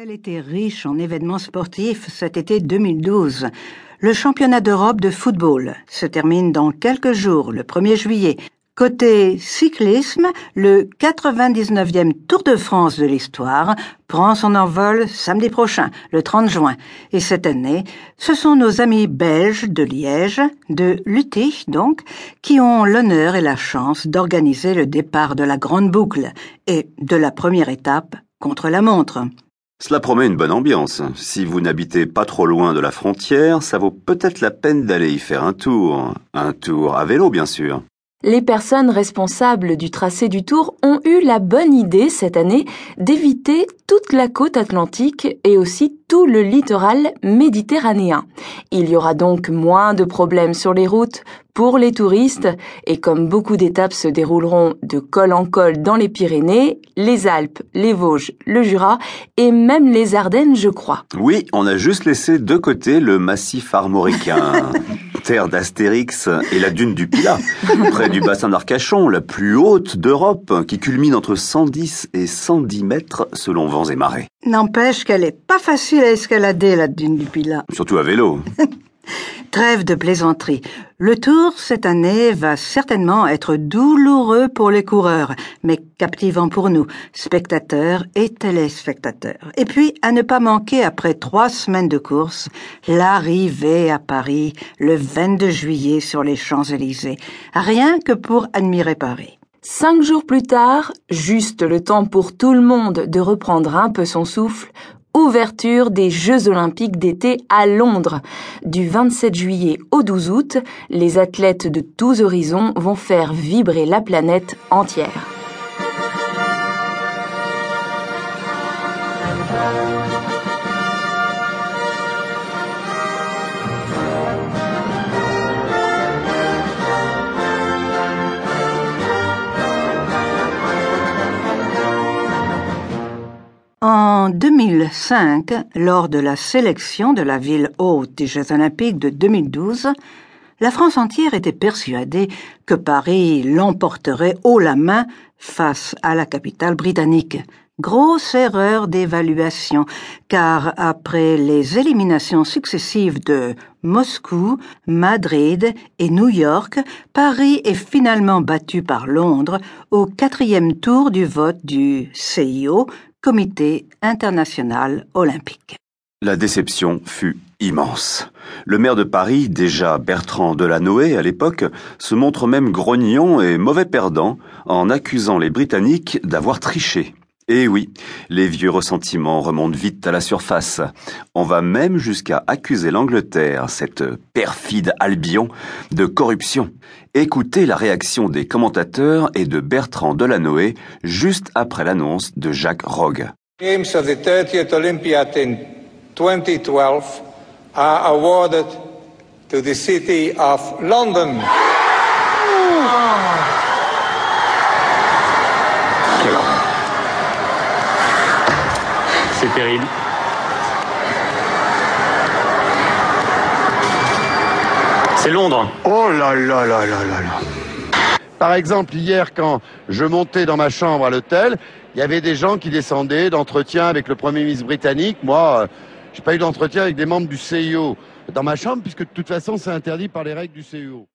Été riche en événements sportifs cet été 2012. Le championnat d'Europe de football se termine dans quelques jours, le 1er juillet. Côté cyclisme, le 99e Tour de France de l'histoire prend son envol samedi prochain, le 30 juin. Et cette année, ce sont nos amis belges de Liège, de Lutich donc, qui ont l'honneur et la chance d'organiser le départ de la Grande Boucle et de la première étape contre la montre. Cela promet une bonne ambiance. Si vous n'habitez pas trop loin de la frontière, ça vaut peut-être la peine d'aller y faire un tour. Un tour à vélo, bien sûr. Les personnes responsables du tracé du Tour ont eu la bonne idée cette année d'éviter toute la côte atlantique et aussi tout le littoral méditerranéen. Il y aura donc moins de problèmes sur les routes pour les touristes et comme beaucoup d'étapes se dérouleront de col en col dans les Pyrénées, les Alpes, les Vosges, le Jura et même les Ardennes, je crois. Oui, on a juste laissé de côté le massif armoricain. terre d'Astérix et la dune du Pilat, près du bassin d'Arcachon, la plus haute d'Europe, qui culmine entre 110 et 110 mètres selon vents et marées. N'empêche qu'elle est pas facile à escalader, la dune du Pilat. Surtout à vélo. Trêve de plaisanterie. Le tour, cette année, va certainement être douloureux pour les coureurs, mais captivant pour nous, spectateurs et téléspectateurs. Et puis, à ne pas manquer, après trois semaines de course, l'arrivée à Paris le 22 juillet sur les Champs-Élysées. Rien que pour admirer Paris. Cinq jours plus tard, juste le temps pour tout le monde de reprendre un peu son souffle, ouverture des Jeux olympiques d'été à Londres. Du 27 juillet au 12 août, les athlètes de tous horizons vont faire vibrer la planète entière. En 2005, lors de la sélection de la ville haute des Jeux olympiques de 2012, la France entière était persuadée que Paris l'emporterait haut la main face à la capitale britannique. Grosse erreur d'évaluation, car après les éliminations successives de Moscou, Madrid et New York, Paris est finalement battu par Londres au quatrième tour du vote du CIO, Comité international olympique. La déception fut immense. Le maire de Paris, déjà Bertrand Delanoë à l'époque, se montre même grognon et mauvais perdant en accusant les Britanniques d'avoir triché. Et oui, les vieux ressentiments remontent vite à la surface. On va même jusqu'à accuser l'Angleterre, cette perfide Albion, de corruption. Écoutez la réaction des commentateurs et de Bertrand Delanoë juste après l'annonce de Jacques Rogue. Games of the 30th Olympiad in 2012 are awarded to the city of London. C'est Londres. Oh là là là là là là. Par exemple, hier, quand je montais dans ma chambre à l'hôtel, il y avait des gens qui descendaient d'entretien avec le Premier ministre britannique. Moi, euh, j'ai pas eu d'entretien avec des membres du CIO dans ma chambre, puisque de toute façon, c'est interdit par les règles du CIO.